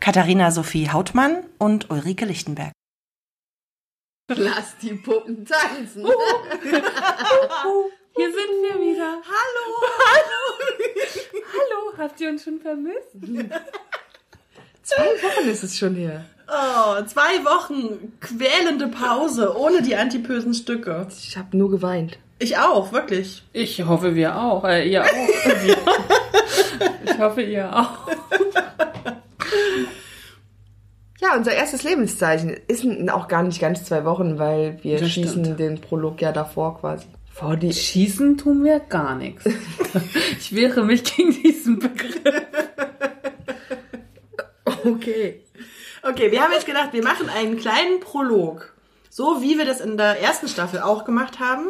Katharina Sophie Hautmann und Ulrike Lichtenberg. Lass die Puppen tanzen. Hier sind wir wieder. Hallo. Hallo, habt ihr uns schon vermisst? Zwei Wochen ist es schon her. Oh, zwei Wochen quälende Pause ohne die antipösen Stücke. Ich habe nur geweint. Ich auch, wirklich. Ich hoffe, wir auch. Äh, ihr auch. Ich hoffe, ihr auch. Ja, unser erstes Lebenszeichen ist auch gar nicht ganz zwei Wochen, weil wir Das schießen stimmt. den Prolog ja davor quasi. Vor die Schießen tun wir gar nichts. Ich wehre mich gegen diesen Begriff. Okay. Okay, wir haben jetzt gedacht, wir machen einen kleinen Prolog. So wie wir das in der ersten Staffel auch gemacht haben.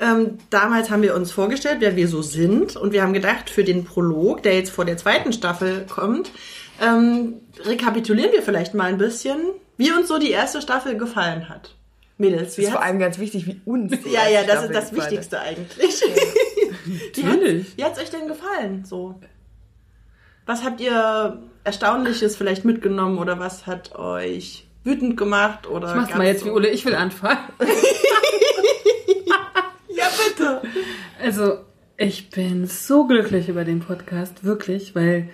Ähm, damals haben wir uns vorgestellt, wer wir so sind. Und wir haben gedacht, für den Prolog, der jetzt vor der zweiten Staffel kommt, ähm, rekapitulieren wir vielleicht mal ein bisschen, wie uns so die erste Staffel gefallen hat. Mädels, Das wie ist vor allem ganz wichtig, wie uns. die Ja, ja, das ist Staffel das gefallen hat. Wichtigste eigentlich. wie, wie hat's euch denn gefallen? So. Was habt ihr Erstaunliches vielleicht mitgenommen oder was hat euch wütend gemacht? Oder Ich mach's mal jetzt so- wie Ulle. Ich will anfangen. Ja, bitte. Also, ich bin so glücklich über den Podcast. Wirklich, weil...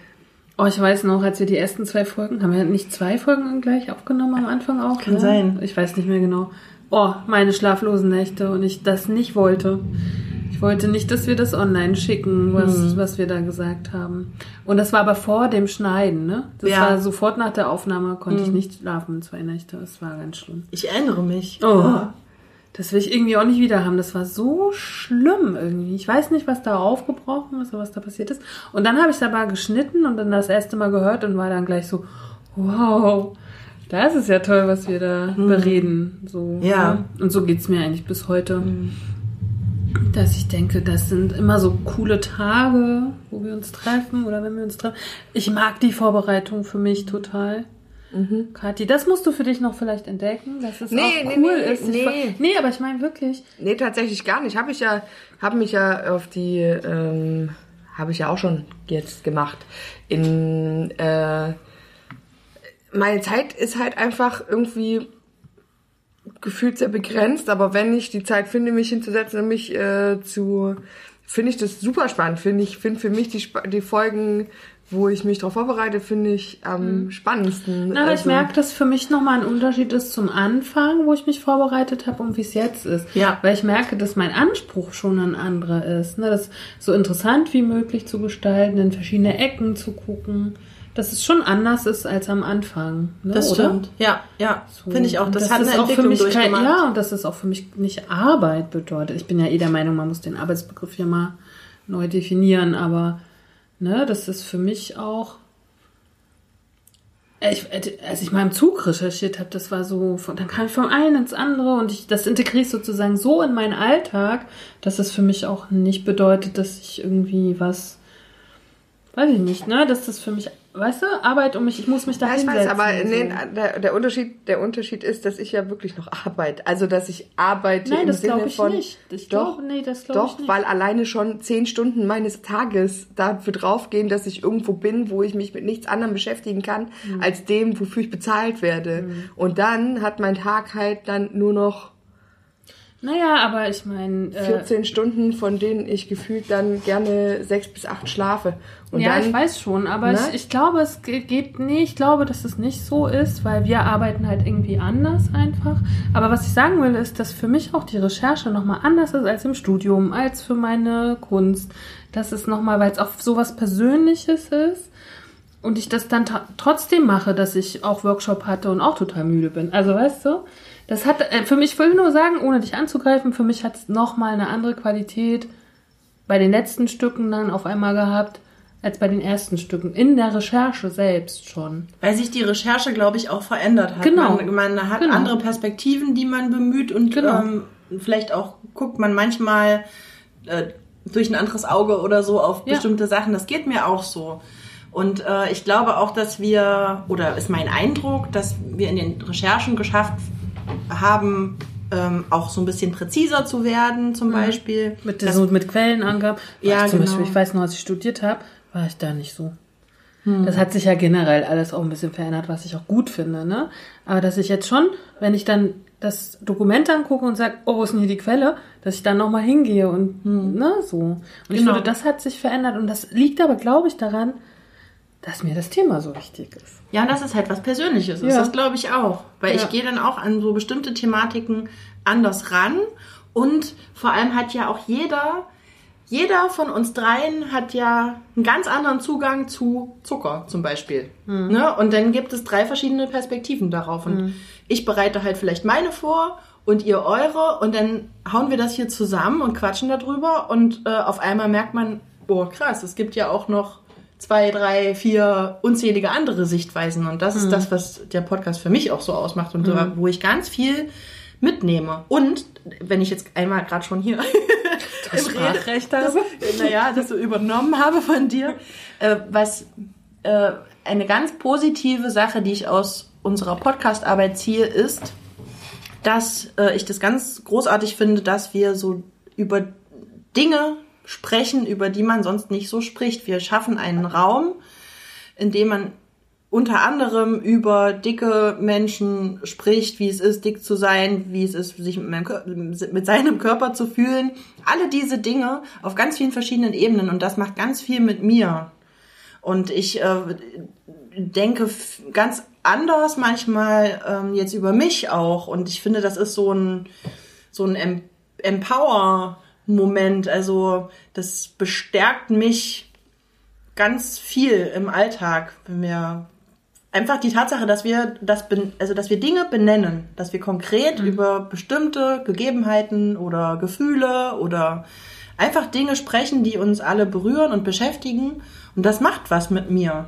Oh, ich weiß noch, als wir die ersten zwei Folgen, haben wir nicht zwei Folgen gleich aufgenommen am Anfang auch? Kann ne? sein. Ich weiß nicht mehr genau. Oh, meine schlaflosen Nächte und ich das nicht wollte. Ich wollte nicht, dass wir das online schicken, was, Mhm. was wir da gesagt haben. Und das war aber vor dem Schneiden, ne? Das Ja. Mhm. war sofort nach der Aufnahme, konnte ich nicht schlafen, zwei Nächte. Das war ganz schlimm. Ich erinnere mich. Oh. Das will ich irgendwie auch nicht wieder haben. Das war so schlimm irgendwie. Ich weiß nicht, was da aufgebrochen ist oder was da passiert ist. Und dann habe ich es aber geschnitten und dann das erste Mal gehört und war dann gleich so, wow, das ist ja toll, was wir da bereden. So, Mhm. Ja. ne? Und so geht's mir eigentlich bis heute. Dass ich denke, das sind immer so coole Tage, wo wir uns treffen oder wenn wir uns treffen. Ich mag die Vorbereitung für mich total. Kathi, das musst du für dich noch vielleicht entdecken, dass es Nee, auch nee, cool nee, ist. Ich nee. nee, aber ich meine wirklich. Nee, tatsächlich gar nicht. Habe ich ja, habe mich ja auf die, ähm, habe ich ja auch schon jetzt gemacht. In äh, meine Zeit ist halt einfach irgendwie gefühlt sehr begrenzt, aber wenn ich die Zeit finde, mich hinzusetzen und mich äh, zu, finde ich das super spannend. Finde ich, finde für mich die, die Folgen, wo ich mich darauf vorbereite, finde ich am spannendsten. Na, aber ich Also- merke, dass für mich nochmal ein Unterschied ist zum Anfang, wo ich mich vorbereitet habe und wie es jetzt ist. Ja. Weil ich merke, dass mein Anspruch schon ein anderer ist. Ne? Das so interessant wie möglich zu gestalten, in verschiedene Ecken zu gucken. Dass es schon anders ist als am Anfang. Ne? Das Oder? stimmt. Ja, ja. So. Finde ich auch. Und Das, hat ist eine auch für Entwicklung mich kein. Ja, und das ist auch für mich nicht Arbeit bedeutet. Ich bin ja eh der Meinung, man muss den Arbeitsbegriff ja mal neu definieren, aber ne, das ist für mich auch. Ich, als ich mal im Zug recherchiert habe, das war so, von, dann kam ich vom einen ins andere und ich, das integriere ich sozusagen so in meinen Alltag, dass es für mich auch nicht bedeutet, dass ich irgendwie was, weiß ich nicht, ne, dass das für mich, weißt du, Arbeit um mich, ich muss mich da Ja, ich weiß, aber nee, der, der, Unterschied, der Unterschied ist, dass ich ja wirklich noch arbeite. Also, dass ich arbeite Nein, im das Sinne glaube ich von... nicht. Ich doch, glaub- nee, das doch ich nicht. weil alleine schon zehn Stunden meines Tages dafür draufgehen, dass ich irgendwo bin, wo ich mich mit nichts anderem beschäftigen kann, Mhm. als dem, wofür ich bezahlt werde. Und dann hat mein Tag halt dann nur noch Naja, aber ich meine, äh, 14 Stunden, von denen ich gefühlt dann gerne sechs bis acht schlafe. Und ja, dann, ich weiß schon, aber ich, ich glaube, es ge- geht nee, ich glaube, dass es nicht so ist, weil wir arbeiten halt irgendwie anders einfach. Aber was ich sagen will, ist, dass für mich auch die Recherche nochmal anders ist als im Studium, als für meine Kunst. Das ist nochmal, weil es auch sowas Persönliches ist und ich das dann trotzdem mache, dass ich auch Workshop hatte und auch total müde bin. Also weißt du, das hat äh, für mich, ich will nur sagen, ohne dich anzugreifen, für mich hat es nochmal eine andere Qualität bei den letzten Stücken dann auf einmal gehabt, als bei den ersten Stücken. In der Recherche selbst schon. Weil sich die Recherche, glaube ich, auch verändert hat. Genau. Man, man hat Genau. andere Perspektiven, die man bemüht und Genau. ähm, vielleicht auch guckt man manchmal äh, durch ein anderes Auge oder so auf Ja. bestimmte Sachen. Das geht mir auch so. Und äh, ich glaube auch, dass wir, oder ist mein Eindruck, dass wir in den Recherchen geschafft haben, ähm, auch so ein bisschen präziser zu werden, zum Beispiel. Mhm. Mit, Das- so, mit Quellenangaben. Ja, ich zum genau. Beispiel, ich weiß noch, als ich studiert habe, war ich da nicht so. Hm. Das hat sich ja generell alles auch ein bisschen verändert, was ich auch gut finde, ne? Aber dass ich jetzt schon, wenn ich dann das Dokument angucke und sage, oh, wo ist denn hier die Quelle, dass ich dann nochmal hingehe und, ne, so. Und ich Hm. Genau. finde, das hat sich verändert und das liegt aber, glaube ich, daran, dass mir das Thema so wichtig ist. Ja, und das ist halt was Persönliches. Ist. Ja. Das glaube ich auch. Weil Ja. ich gehe dann auch an so bestimmte Thematiken anders ran. Und vor allem hat ja auch jeder, jeder von uns dreien hat ja einen ganz anderen Zugang zu Zucker zum Beispiel. Ne? Und dann gibt es drei verschiedene Perspektiven darauf. Und ich bereite halt vielleicht meine vor und ihr eure. Und dann hauen wir das hier zusammen und quatschen darüber. Und äh, auf einmal merkt man, oh krass, es gibt ja auch noch zwei, drei, vier unzählige andere Sichtweisen. Und das ist das, was der Podcast für mich auch so ausmacht und Mhm. wo ich ganz viel mitnehme. Und wenn ich jetzt einmal gerade schon hier im Sprachrecht das, habe. naja, das so übernommen habe von dir, äh, was äh, eine ganz positive Sache, die ich aus unserer Podcast-Arbeit ziehe, ist, dass äh, ich das ganz großartig finde, dass wir so über Dinge sprechen, über die man sonst nicht so spricht. Wir schaffen einen Raum, in dem man unter anderem über dicke Menschen spricht, wie es ist, dick zu sein, wie es ist, sich mit, mit seinem Körper zu fühlen. Alle diese Dinge auf ganz vielen verschiedenen Ebenen und das macht ganz viel mit mir. Und ich äh, denke ganz anders manchmal ähm, jetzt über mich auch. Und ich finde, das ist so ein, so ein em Empower-Moment. Also das bestärkt mich ganz viel im Alltag, wenn wir einfach die Tatsache, dass wir das, also dass wir Dinge benennen, dass wir konkret über bestimmte Gegebenheiten oder Gefühle oder einfach Dinge sprechen, die uns alle berühren und beschäftigen. Und das macht was mit mir.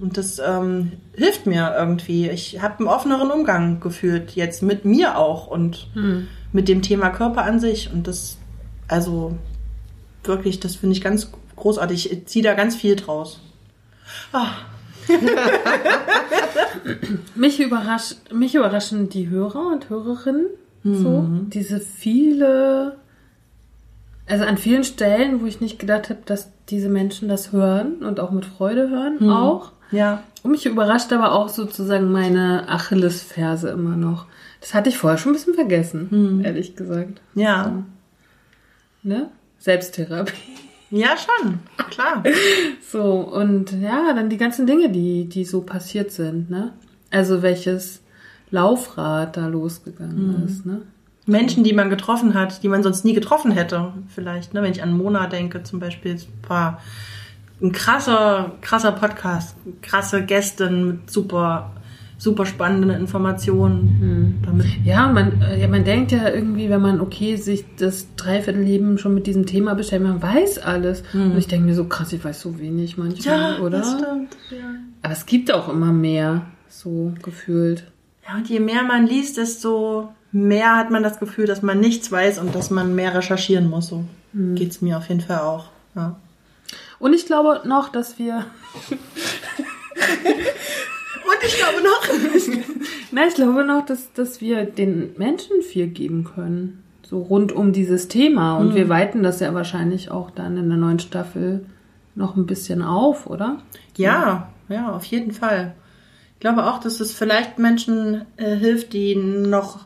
Und das ähm, hilft mir irgendwie. Ich habe einen offeneren Umgang gefühlt, jetzt mit mir auch und mit dem Thema Körper an sich. Und das, also wirklich, das finde ich ganz großartig. Ich ziehe da ganz viel draus. Ah, Mich überrascht, mich überraschen die Hörer und Hörerinnen so. Diese viele, also an vielen Stellen, wo ich nicht gedacht habe, dass diese Menschen das hören und auch mit Freude hören, auch. ja. Und mich überrascht aber auch sozusagen meine Achillesferse immer noch. Das hatte ich vorher schon ein bisschen vergessen, ehrlich gesagt. Ja. Ne? Selbsttherapie. Ja, schon. Klar. So, und ja, dann die ganzen Dinge, die, die so passiert sind, ne? Also welches Laufrad da losgegangen ist, ne? Menschen, die man getroffen hat, die man sonst nie getroffen hätte, vielleicht. Ne? Wenn ich an Mona denke, zum Beispiel, es war ein krasser, krasser Podcast, krasse Gästin mit super, super spannenden Informationen. Damit, Ja, man, äh, ja, man denkt ja irgendwie, wenn man, okay, sich das Dreiviertelleben schon mit diesem Thema beschäftigt, man weiß alles. Und ich denke mir so, krass, ich weiß so wenig manchmal, oder? das stimmt. Ja. Aber es gibt auch immer mehr, so gefühlt. ja, und je mehr man liest, desto mehr hat man das Gefühl, dass man nichts weiß und dass man mehr recherchieren muss. So geht's mir auf jeden Fall auch. Ja. Und ich glaube noch, dass wir ich glaube noch. Na, ich glaube noch, dass, dass wir den Menschen viel geben können. So rund um dieses Thema. Und wir weiten das ja wahrscheinlich auch dann in der neuen Staffel noch ein bisschen auf, oder? Ja, ja, auf jeden Fall. Ich glaube auch, dass es vielleicht Menschen äh, hilft, die noch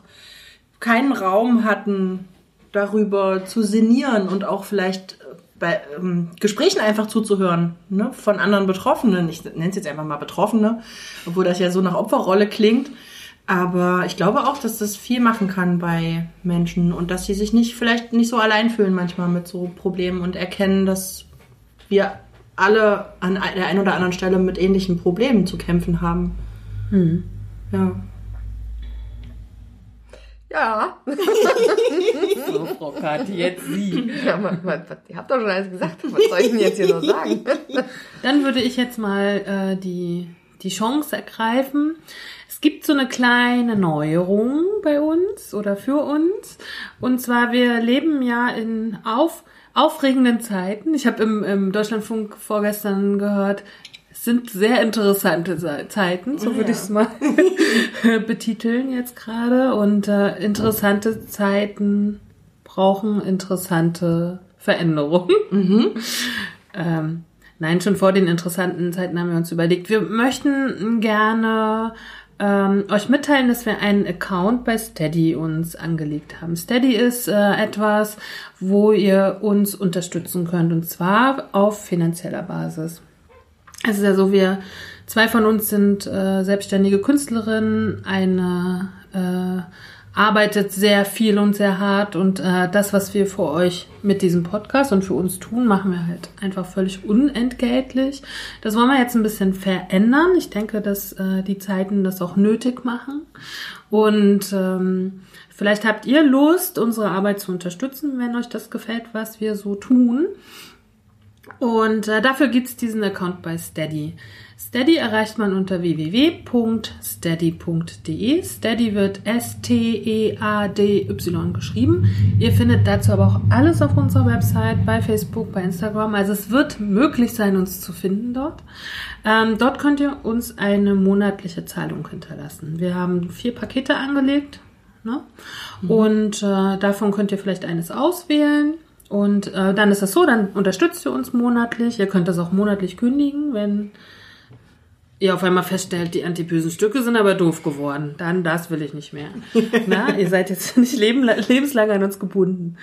keinen Raum hatten, darüber zu sinnieren und auch vielleicht äh, bei ähm, Gesprächen einfach zuzuhören, ne, von anderen Betroffenen. Ich nenne es jetzt einfach mal Betroffene, obwohl das ja so nach Opferrolle klingt. Aber ich glaube auch, dass das viel machen kann bei Menschen und dass sie sich nicht vielleicht nicht so allein fühlen manchmal mit so Problemen und erkennen, dass wir alle an der einen oder anderen Stelle mit ähnlichen Problemen zu kämpfen haben. Ja. Ja. So, Frau Kathi, jetzt Sie. ja man, man, ihr habt doch schon alles gesagt. Was soll ich denn jetzt hier noch sagen? Dann würde ich jetzt mal äh, die, die Chance ergreifen. Es gibt so eine kleine Neuerung bei uns oder für uns. Und zwar, wir leben ja in auf, aufregenden Zeiten. Ich habe im, im Deutschlandfunk vorgestern gehört, sind sehr interessante Zeiten, so würde ich es mal betiteln jetzt gerade. Und äh, interessante Zeiten brauchen interessante Veränderungen. Ähm, nein, schon vor den interessanten Zeiten haben wir uns überlegt, wir möchten gerne ähm, euch mitteilen, dass wir einen Account bei Steady uns angelegt haben. Steady ist äh, etwas, wo ihr uns unterstützen könnt und zwar auf finanzieller Basis. Es ist ja so, wir zwei von uns sind äh, selbstständige Künstlerinnen, eine äh, arbeitet sehr viel und sehr hart und äh, das, was wir für euch mit diesem Podcast und für uns tun, machen wir halt einfach völlig unentgeltlich. Das wollen wir jetzt ein bisschen verändern. Ich denke, dass äh, die Zeiten das auch nötig machen und ähm, vielleicht habt ihr Lust, unsere Arbeit zu unterstützen, wenn euch das gefällt, was wir so tun. Und äh, dafür gibt's diesen Account bei Steady. Steady erreicht man unter www.steady.de. Steady wird S-T-E-A-D-Y geschrieben. Ihr findet dazu aber auch alles auf unserer Website, bei Facebook, bei Instagram. Also es wird möglich sein, uns zu finden dort. Ähm, dort könnt ihr uns eine monatliche Zahlung hinterlassen. Wir haben vier Pakete angelegt. Ne? Und äh, davon könnt ihr vielleicht eines auswählen. Und äh, dann ist das so, dann unterstützt ihr uns monatlich. Ihr könnt das auch monatlich kündigen, wenn ihr auf einmal feststellt, die antibösen Stücke sind aber doof geworden. Dann das will ich nicht mehr. Na, ihr seid jetzt nicht leben, lebenslang an uns gebunden.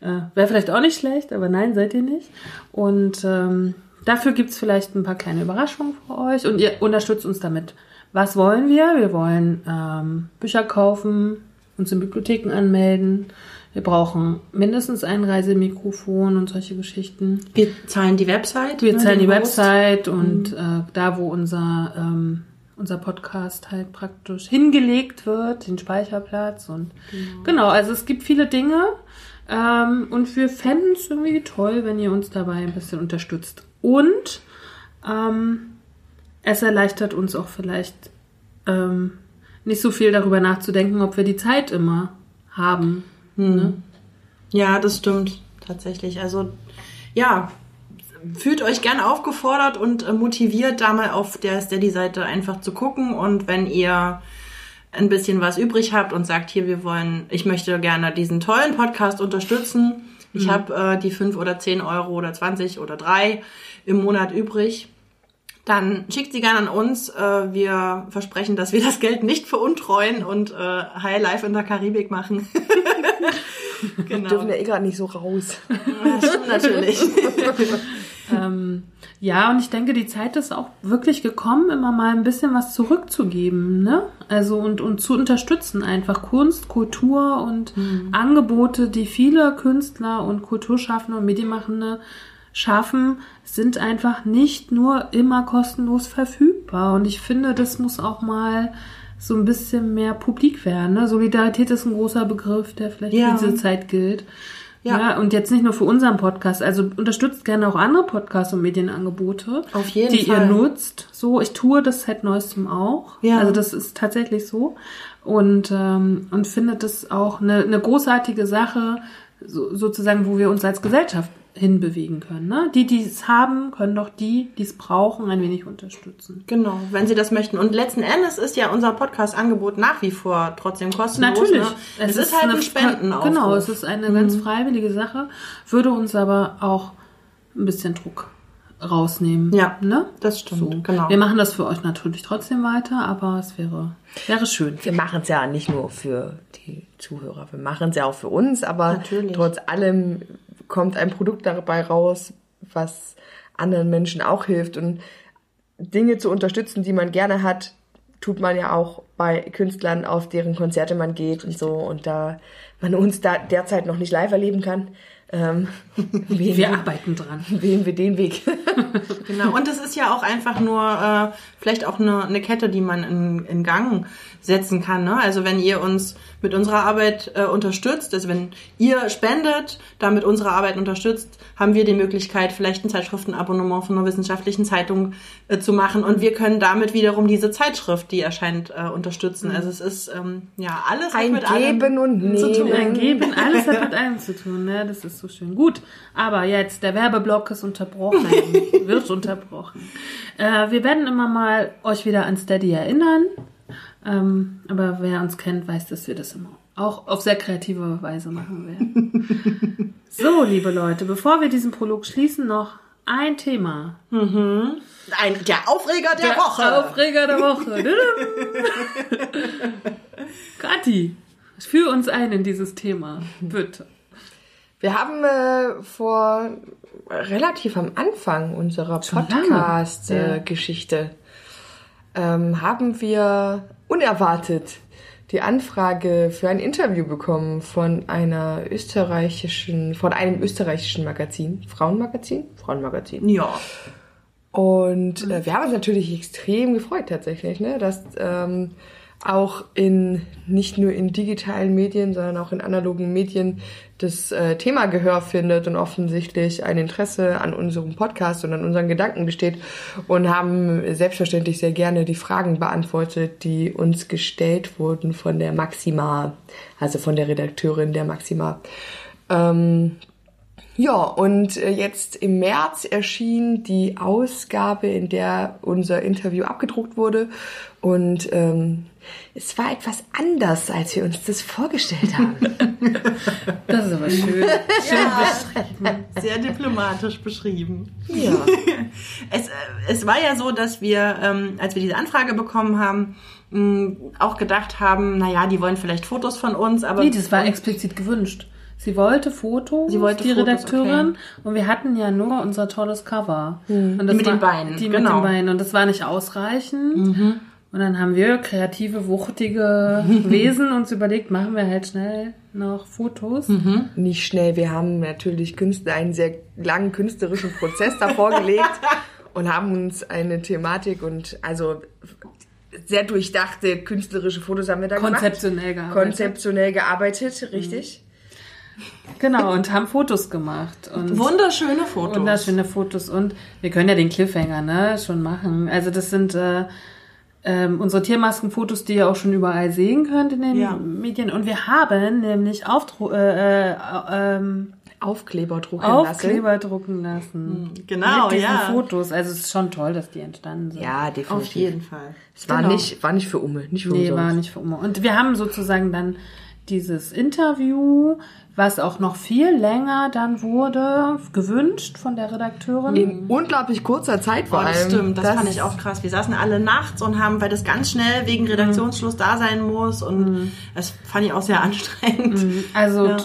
Äh, Wäre vielleicht auch nicht schlecht, aber nein, seid ihr nicht. Und ähm, dafür gibt's vielleicht ein paar kleine Überraschungen für euch und ihr unterstützt uns damit. Was wollen wir? Wir wollen ähm, Bücher kaufen, uns in Bibliotheken anmelden. Wir brauchen mindestens ein Reisemikrofon und solche Geschichten. Wir zahlen die Website. Wir ne, zahlen die Host. Website und äh, da, wo unser, ähm, unser Podcast halt praktisch hingelegt wird, den Speicherplatz und genau, also es gibt viele Dinge ähm, und wir fänden es irgendwie toll, wenn ihr uns dabei ein bisschen unterstützt. Und ähm, es erleichtert uns auch vielleicht ähm, nicht so viel darüber nachzudenken, ob wir die Zeit immer haben. Ne? Ja, das stimmt tatsächlich. Also ja, fühlt euch gern aufgefordert und äh, motiviert, da mal auf der Steady-Seite einfach zu gucken. Und wenn ihr ein bisschen was übrig habt und sagt, hier, wir wollen, ich möchte gerne diesen tollen Podcast unterstützen. Ich habe äh, die fünf oder zehn Euro oder 20 oder drei im Monat übrig. Dann schickt sie gerne an uns. Äh, wir versprechen, dass wir das Geld nicht veruntreuen und äh, High Life in der Karibik machen. genau. Dürfen ja eh gerade nicht so raus. Das stimmt natürlich. Ähm, ja, und ich denke, die Zeit ist auch wirklich gekommen, immer mal ein bisschen was zurückzugeben, ne? Also und, und zu unterstützen einfach Kunst, Kultur und Angebote, die viele Künstler und Kulturschaffende und Medienmachende schaffen, sind einfach nicht nur immer kostenlos verfügbar. Und ich finde, das muss auch mal so ein bisschen mehr publik werden. Ne? Solidarität ist ein großer Begriff, der vielleicht Ja. für diese Zeit gilt. Ja. Ja. und jetzt nicht nur für unseren Podcast, also unterstützt gerne auch andere Podcasts und Medienangebote, Auf jeden die Fall. ihr nutzt. So, ich tue das seit neuestem auch. Ja. Also das ist tatsächlich so. Und, ähm, und finde das auch eine, eine großartige Sache, so, sozusagen, wo wir uns als Gesellschaft hinbewegen können. Ne? Die, die es haben, können doch die, die es brauchen, ein wenig unterstützen. Genau, wenn Sie das möchten. Und letzten Endes ist ja unser Podcast-Angebot nach wie vor trotzdem kostenlos. Natürlich. Ne? Es, ist, halt ein Spendenaufruf. Genau, es ist eine ganz freiwillige Sache, würde uns aber auch ein bisschen Druck rausnehmen. Ja, ne? das stimmt, So. genau. Wir machen das für euch natürlich trotzdem weiter, aber es wäre, wäre schön. Wir machen es ja nicht nur für die Zuhörer, wir machen es ja auch für uns, aber Natürlich. trotz allem kommt ein Produkt dabei raus, was anderen Menschen auch hilft und Dinge zu unterstützen, die man gerne hat, tut man ja auch bei Künstlern, auf deren Konzerte man geht und so. Und da man uns da derzeit noch nicht live erleben kann, ähm, Wir arbeiten dran. wählen wir den Weg. Genau. Und es ist ja auch einfach nur äh, vielleicht auch eine, eine Kette, die man in, in Gang setzen kann. Ne? Also wenn ihr uns mit unserer Arbeit äh, unterstützt, also wenn ihr spendet, damit unsere Arbeit unterstützt, haben wir die Möglichkeit, vielleicht ein Zeitschriftenabonnement von einer wissenschaftlichen Zeitung äh, zu machen und wir können damit wiederum diese Zeitschrift, die erscheint, äh, unterstützen. Also es ist ähm, ja alles Ein mit Geben allem und zu tun. Nehmen. Ein Geben, alles hat mit allem zu tun, ne? Das ist so schön. Gut, aber jetzt, der Werbeblock ist unterbrochen, wird unterbrochen. Äh, wir werden immer mal euch wieder an Steady erinnern. Ähm, aber wer uns kennt, weiß, dass wir das immer auch auf sehr kreative Weise machen werden. so, liebe Leute, bevor wir diesen Prolog schließen, noch ein Thema. Ein, der Aufreger der, Woche. Aufreger der Woche. Kathi, führ uns ein in dieses Thema, bitte. Wir haben äh, vor relativ am Anfang unserer. Podcast-Geschichte ähm, haben wir unerwartet die Anfrage für ein Interview bekommen von einer österreichischen, von einem österreichischen Magazin, Frauenmagazin, Frauenmagazin. ja. Und äh, wir haben uns natürlich extrem gefreut tatsächlich, ne, dass ähm, auch in nicht nur in digitalen Medien, sondern auch in analogen Medien das äh, Thema Gehör findet und offensichtlich ein Interesse an unserem Podcast und an unseren Gedanken besteht und haben selbstverständlich sehr gerne die Fragen beantwortet, die uns gestellt wurden von der Maxima, also von der Redakteurin der Maxima. Ähm, ja, und äh, jetzt im März erschien die Ausgabe, in der unser Interview abgedruckt wurde. Und ähm, es war etwas anders, als wir uns das vorgestellt haben. Das ist aber schön. Sehr diplomatisch beschrieben. ja. Es, äh, es war ja so, dass wir, ähm, als wir diese Anfrage bekommen haben, mh, auch gedacht haben, naja, die wollen vielleicht Fotos von uns, aber Nee, das war explizit gewünscht. Sie wollte Fotos, Sie wollte die Fotos, Redakteurin, und wir hatten ja nur unser tolles Cover. Und das Die mit war, den Beinen, Die genau. mit den Beinen. Und das war nicht ausreichend. Und dann haben wir kreative, wuchtige Wesen uns überlegt, machen wir halt schnell noch Fotos. Nicht schnell, wir haben natürlich Künstler, einen sehr langen künstlerischen Prozess davor gelegt und haben uns eine Thematik und also sehr durchdachte künstlerische Fotos haben wir da Konzeptionell gemacht. gearbeitet. Konzeptionell gearbeitet, richtig. Genau, und haben Fotos gemacht. Und wunderschöne Fotos. Wunderschöne Fotos und wir können ja den Cliffhanger ne, schon machen. Also das sind äh, ähm, unsere Tiermaskenfotos, die ihr auch schon überall sehen könnt in den Ja. Medien. Und wir haben nämlich Aufdru äh, äh, ähm, Aufkleber drucken lassen. Aufkleber drucken lassen. Genau, Mit diesen ja. Fotos. Also es ist schon toll, dass die entstanden sind. Ja, Auf definitiv. jeden Fall. Es war Genau. nicht, war nicht für Umme, nicht für Nee, umsonst. war nicht für Oma. Und wir haben sozusagen dann dieses Interview, was auch noch viel länger dann wurde, gewünscht von der Redakteurin. In unglaublich kurzer Zeit vor Boah, das allem. stimmt, das, fand ich auch krass. Wir saßen alle nachts und haben, weil das ganz schnell wegen Redaktionsschluss da sein muss und das fand ich auch sehr anstrengend. Also Ja.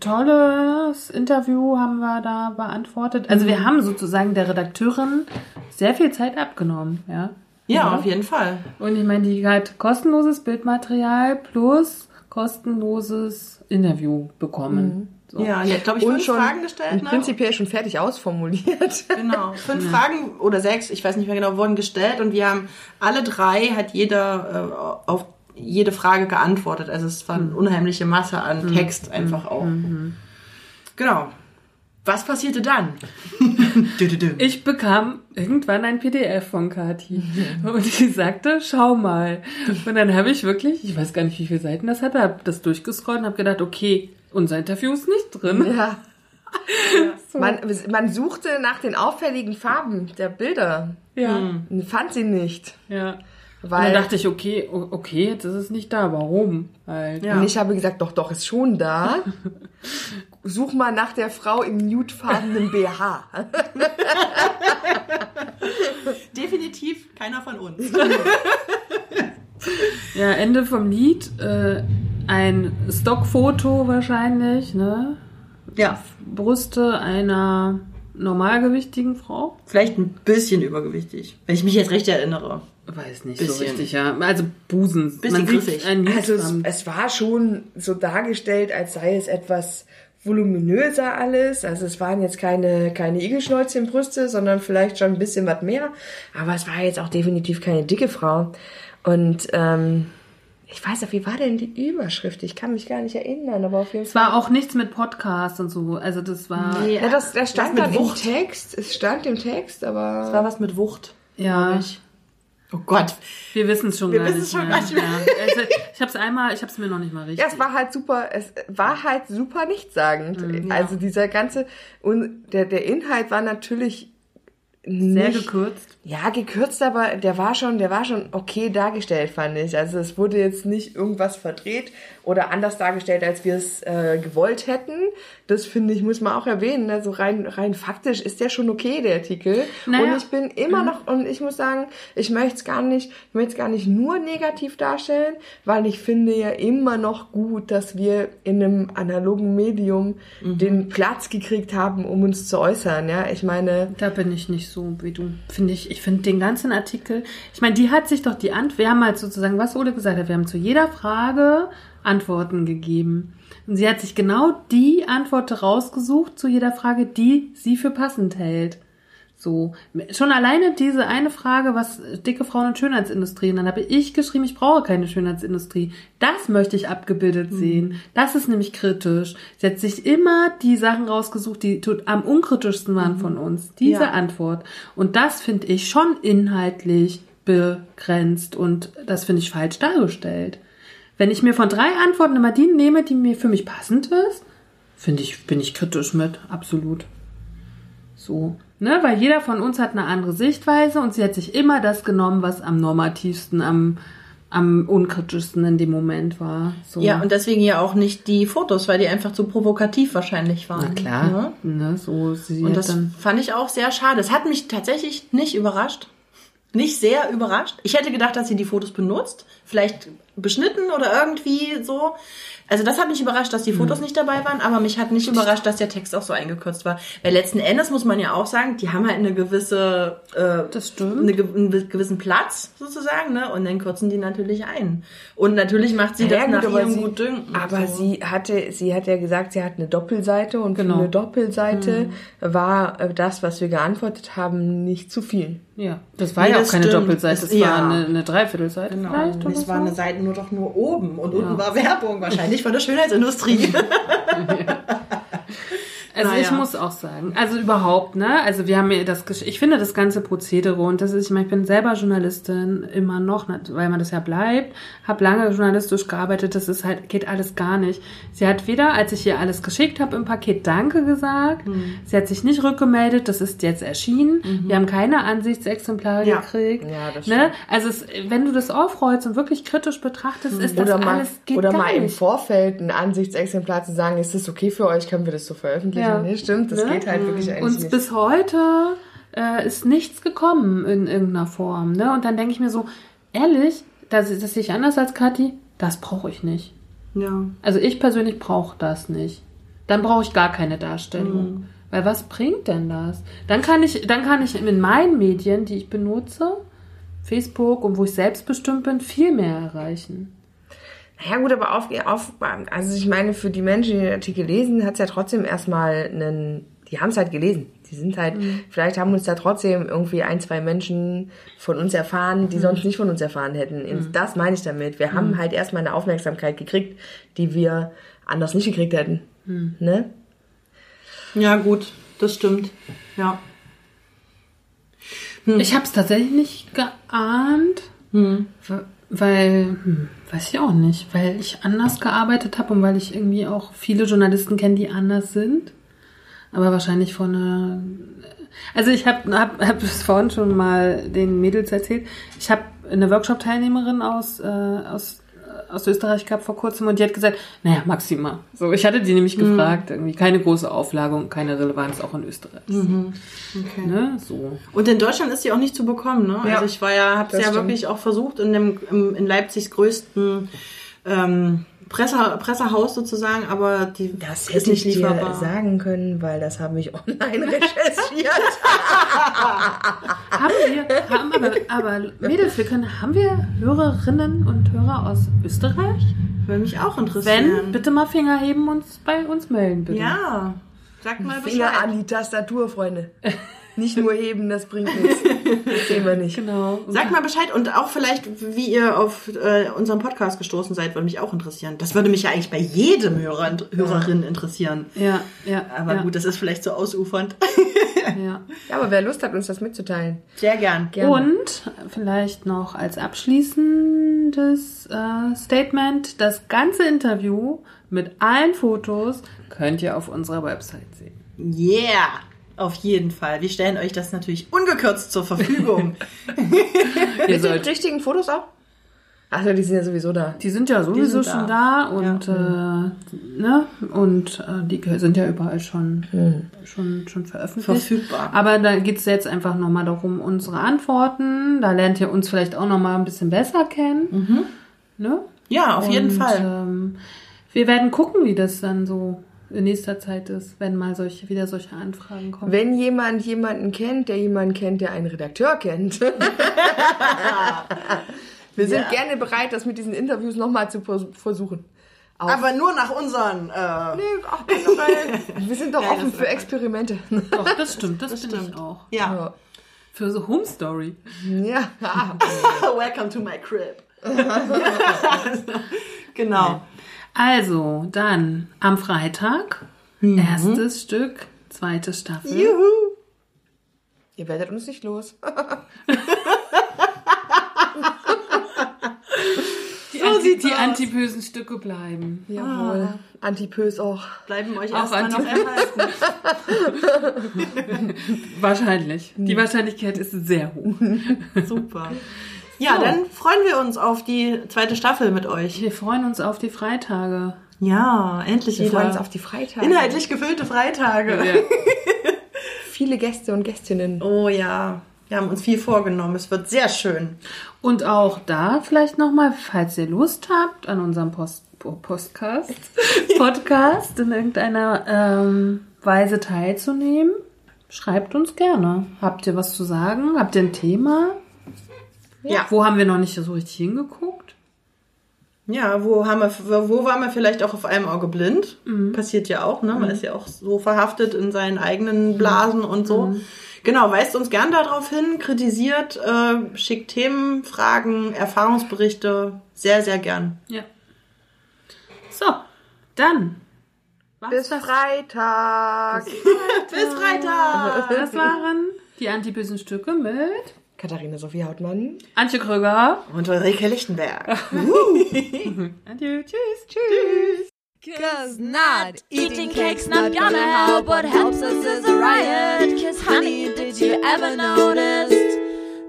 tolles Interview haben wir da beantwortet. Also Mhm. wir haben sozusagen der Redakteurin sehr viel Zeit abgenommen, ja. Ja, auf jeden Fall. Und ich meine, die hat kostenloses Bildmaterial plus kostenloses Interview bekommen. So. Ja, hat, glaube ich, fünf schon Fragen gestellt. ne? prinzipiell schon fertig ausformuliert. Genau, fünf Fragen oder sechs, ich weiß nicht mehr genau, wurden gestellt und wir haben alle drei, hat jeder äh, auf jede Frage geantwortet. Also es war eine unheimliche Masse an Text einfach auch. Genau. Was passierte dann? Ich bekam irgendwann ein PDF von Kati und sie sagte, schau mal. Und dann habe ich wirklich, ich weiß gar nicht, wie viele Seiten das hatte, habe das durchgescrollt und habe gedacht, okay, unser Interview ist nicht drin. Ja. Man, man suchte nach den auffälligen Farben der Bilder. Ja. Und Fand sie nicht. ja. Und Weil dann dachte ich, okay, okay, jetzt ist es nicht da. Warum? Halt. Ja. Und ich habe gesagt, doch, doch, ist schon da. Such mal nach der Frau im nudefarbenen BH. Definitiv keiner von uns. Ja, Ende vom Lied. Äh, ein Stockfoto wahrscheinlich, ne? Ja, Brüste einer normalgewichtigen Frau. vielleicht ein bisschen übergewichtig, wenn ich mich jetzt recht erinnere. Weiß nicht Bisschen. so richtig, ja. Also Busen. Bisschen griffig. ein Also es, es war schon so dargestellt, als sei es etwas voluminöser alles. Also es waren jetzt keine, keine Igelschnäuzchenbrüste, sondern vielleicht schon ein bisschen was mehr. Aber es war jetzt auch definitiv keine dicke Frau. Und ähm, Ich weiß auch, wie war denn die Überschrift? Ich kann mich gar nicht erinnern, aber auf jeden Es war auch nichts mit Podcast und so. Also das war. Nee, Ja, das, das stand mit dann im Wucht. Text. Es stand im Text, aber. Das war was mit Wucht. Ja. ich. Oh Gott. Wir wissen es schon Wir gar wissen nicht es schon mehr. gar nicht mehr. Ja. Also, ich habe es einmal, ich habe es mir noch nicht mal richtig. Ja, es war halt super, es war halt super nichtssagend. Also dieser ganze, und der, der Inhalt war natürlich sehr nicht, gekürzt. Ja, gekürzt, aber der war schon, der war schon okay dargestellt, fand ich. Also es wurde jetzt nicht irgendwas verdreht oder anders dargestellt, als wir es äh, gewollt hätten. Das finde ich, muss man auch erwähnen. Also rein, rein faktisch ist der schon okay, der Artikel. Naja. Und ich bin immer noch, und ich muss sagen, ich möchte es gar nicht, ich möchte es gar nicht nur negativ darstellen, weil ich finde ja immer noch gut, dass wir in einem analogen Medium den Platz gekriegt haben, um uns zu äußern. Ja, ich meine, Da bin ich nicht so wie du. Finde ich, ich finde den ganzen Artikel, ich meine, die hat sich doch die Antwort, wir haben halt sozusagen, was Ole gesagt hat, wir haben zu jeder Frage Antworten gegeben. Und sie hat sich genau die Antwort rausgesucht zu jeder Frage, die sie für passend hält. So, schon alleine diese eine Frage, was dicke Frauen und Schönheitsindustrie, und dann habe ich geschrieben, ich brauche keine Schönheitsindustrie. Das möchte ich abgebildet sehen. Das ist nämlich kritisch. Sie hat sich immer die Sachen rausgesucht, die am unkritischsten waren von uns. Diese Ja. Antwort. Und das finde ich schon inhaltlich begrenzt und das finde ich falsch dargestellt. Wenn ich mir von drei Antworten immer die nehme, die mir für mich passend ist, finde ich, bin ich kritisch mit, absolut. So, ne, weil jeder von uns hat eine andere Sichtweise und sie hat sich immer das genommen, was am normativsten, am, am unkritischsten in dem Moment war. So. Ja, und deswegen ja auch nicht die Fotos, weil die einfach zu provokativ wahrscheinlich waren. Na klar. Ja? ne, so sie Und das fand ich auch sehr schade. Es hat mich tatsächlich nicht überrascht. Nicht sehr überrascht. Ich hätte gedacht, dass sie die Fotos benutzt. Vielleicht beschnitten oder irgendwie so. Also das hat mich überrascht, dass die Fotos Mhm. nicht dabei waren, aber mich hat nicht überrascht, dass der Text auch so eingekürzt war. Weil letzten Endes muss man ja auch sagen, die haben halt eine gewisse, äh, Das stimmt. eine, einen gewissen Platz sozusagen, ne? Und dann kürzen die natürlich ein. Und natürlich macht sie das Ja, gut, nach aber ihrem sie- Gutdünken. Aber so. sie hatte, sie hat ja gesagt, sie hat eine Doppelseite und Genau. für eine Doppelseite war äh, das, was wir geantwortet haben, nicht zu viel. Ja, das war Nee, ja auch keine stimmt. Doppelseite, Das- das ja. war eine, eine Dreiviertelseite Genau. vielleicht Es war eine Seite nur doch nur oben und unten war Werbung, wahrscheinlich von der Schönheitsindustrie. Also Naja. ich muss auch sagen, also überhaupt, ne? Also wir haben ja das, ich finde das ganze Prozedere und das ist, ich meine, ich bin selber Journalistin immer noch, ne, weil man das ja bleibt, habe lange journalistisch gearbeitet, das ist halt, geht alles gar nicht. Sie hat weder, als ich ihr alles geschickt habe im Paket, Danke gesagt, Hm. sie hat sich nicht rückgemeldet, das ist jetzt erschienen, wir haben keine Ansichtsexemplare Mhm. Ja. gekriegt. Ja, das ne? Also es, wenn du das aufrollst und wirklich kritisch betrachtest, ist das Oder mal, alles, geht oder mal im nicht. Vorfeld ein Ansichtsexemplar zu sagen, ist das okay für euch, können wir das so veröffentlichen? Ja. Nee, stimmt, das Ne? geht halt wirklich eigentlich Und nicht. bis heute äh, ist nichts gekommen in irgendeiner Form. Ne? Und dann denke ich mir so, ehrlich, das, das sehe ich anders als Kathi, das brauche ich nicht. ja. Also ich persönlich brauche das nicht. Dann brauche ich gar keine Darstellung. Mhm. Weil was bringt denn das? Dann kann ich, dann kann ich in meinen Medien, die ich benutze, Facebook und wo ich selbstbestimmt bin, viel mehr erreichen. Ja gut, aber auf, auf also ich meine, für die Menschen, die den Artikel lesen, hat es ja trotzdem erstmal einen, die haben es halt gelesen. Die sind halt, vielleicht haben uns da trotzdem irgendwie ein, zwei Menschen von uns erfahren, die sonst nicht von uns erfahren hätten. Und Das meine ich damit. Wir haben halt erstmal eine Aufmerksamkeit gekriegt, die wir anders nicht gekriegt hätten. Ne? ja, gut, das stimmt. Ja. Ich habe es tatsächlich nicht geahnt, w- weil, hm, weiß ich auch nicht, weil ich anders gearbeitet habe und weil ich irgendwie auch viele Journalisten kenne, die anders sind. Aber wahrscheinlich von einer. Also ich habe hab, hab es vorhin schon mal den Mädels erzählt. Ich habe eine Workshop-Teilnehmerin aus, äh, aus, aus Österreich gehabt vor kurzem und die hat gesagt, naja, Maxima. So, ich hatte die nämlich gefragt, irgendwie keine große Auflage und keine Relevanz auch in Österreich. Okay. Ne? So. Und in Deutschland ist sie auch nicht zu bekommen, ne? Ja, also ich war ja, hab's das ja stimmt. wirklich auch versucht in dem im, in Leipzigs größten ähm, Presse, Pressehaus sozusagen, aber die Das ist hätte nicht ich dir lieferbar. sagen können, weil das habe ich online recherchiert. Haben wir, haben aber, aber Mädels, wir können, haben wir Hörerinnen und Hörer aus Österreich? Würde mich auch interessieren. Wenn, bitte mal Finger heben und uns bei uns melden, bitte. Ja. Sag mal Finger Bescheid. an die Tastatur, Freunde. Nicht nur heben, das bringt nichts. Das sehen wir nicht. Genau. Sag mal Bescheid und auch vielleicht, wie ihr auf äh, unseren Podcast gestoßen seid, würde mich auch interessieren. Das würde mich ja eigentlich bei jedem Hörer und Hörerin interessieren. Ja, ja. Aber ja, gut, das ist vielleicht so ausufernd. Ja. Ja, aber wer Lust hat, uns das mitzuteilen. Sehr gern. Gerne. Und vielleicht noch als abschließendes äh, Statement, das ganze Interview mit allen Fotos könnt ihr auf unserer Website sehen. Yeah! Auf jeden Fall. Wir stellen euch das natürlich ungekürzt zur Verfügung. Ihr Mit den sollt, richtigen Fotos auch? Achso, die sind ja sowieso da. die sind ja sowieso sind schon da und äh, ne und äh, die sind ja überall schon schon schon veröffentlicht. Verfügbar. Aber da geht es jetzt einfach nochmal darum, unsere Antworten. Da lernt ihr uns vielleicht auch nochmal ein bisschen besser kennen. Ne? Ja, auf jeden Und, Fall. Ähm, wir werden gucken, wie das dann so in nächster Zeit ist, wenn mal solche, wieder solche Anfragen kommen. Wenn jemand jemanden kennt, der jemanden kennt, der einen Redakteur kennt. Wir sind Ja. gerne bereit, das mit diesen Interviews nochmal zu vers- versuchen. Auch. Aber nur nach unseren. Äh, Nee, ach. Wir sind doch Ja, offen das für Experimente. Doch, das stimmt, das, ich stimmt. auch. ja. Für so Home Story. Ja. Welcome to my crib. genau. Also, dann am Freitag, erstes Stück, zweite Staffel. Juhu. Ihr werdet uns nicht los. Die, Anti sieht's die antipösen Stücke bleiben. Jawohl. Antipös auch. Bleiben euch Auch erstmal noch anti- erhalten. Wahrscheinlich. Die Wahrscheinlichkeit ist sehr hoch. Super. Ja, So. dann freuen wir uns auf die zweite Staffel mit euch. Wir freuen uns auf die Freitage. Ja, endlich Wir wieder. freuen uns auf die Freitage. Inhaltlich gefüllte Freitage. Viele Gäste und Gästinnen. Oh ja, wir haben uns viel vorgenommen. Es wird sehr schön. Und auch da vielleicht nochmal, falls ihr Lust habt, an unserem Post Postcast, Podcast in irgendeiner ähm, Weise teilzunehmen, schreibt uns gerne. Habt ihr was zu sagen? Habt ihr ein Thema? Ja. Wo haben wir noch nicht so richtig hingeguckt? Ja, wo haben wir, wo waren wir vielleicht auch auf einem Auge blind? Passiert ja auch, ne? Man ist ja auch so verhaftet in seinen eigenen Blasen und so. Genau, weist uns gern darauf hin, kritisiert, äh, schickt Themen, Fragen, Erfahrungsberichte, sehr, sehr gern. Ja. So, dann. Was Bis das? Freitag. Bis Freitag! Das waren die antibösen Stücke mit Katharina Sophie Hautmann. Antje Kröger. Und Ulrike Lichtenberg. Adieu, tschüss. Tschüss! Cause not eating cake's not gonna help. What helps us is a riot. Cause honey, did you ever notice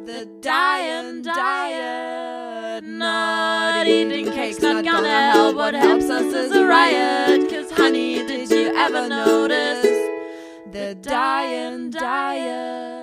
the dying diet? Not eating cake's not gonna help. What helps us is a riot. Cause honey, did you ever notice the dying diet?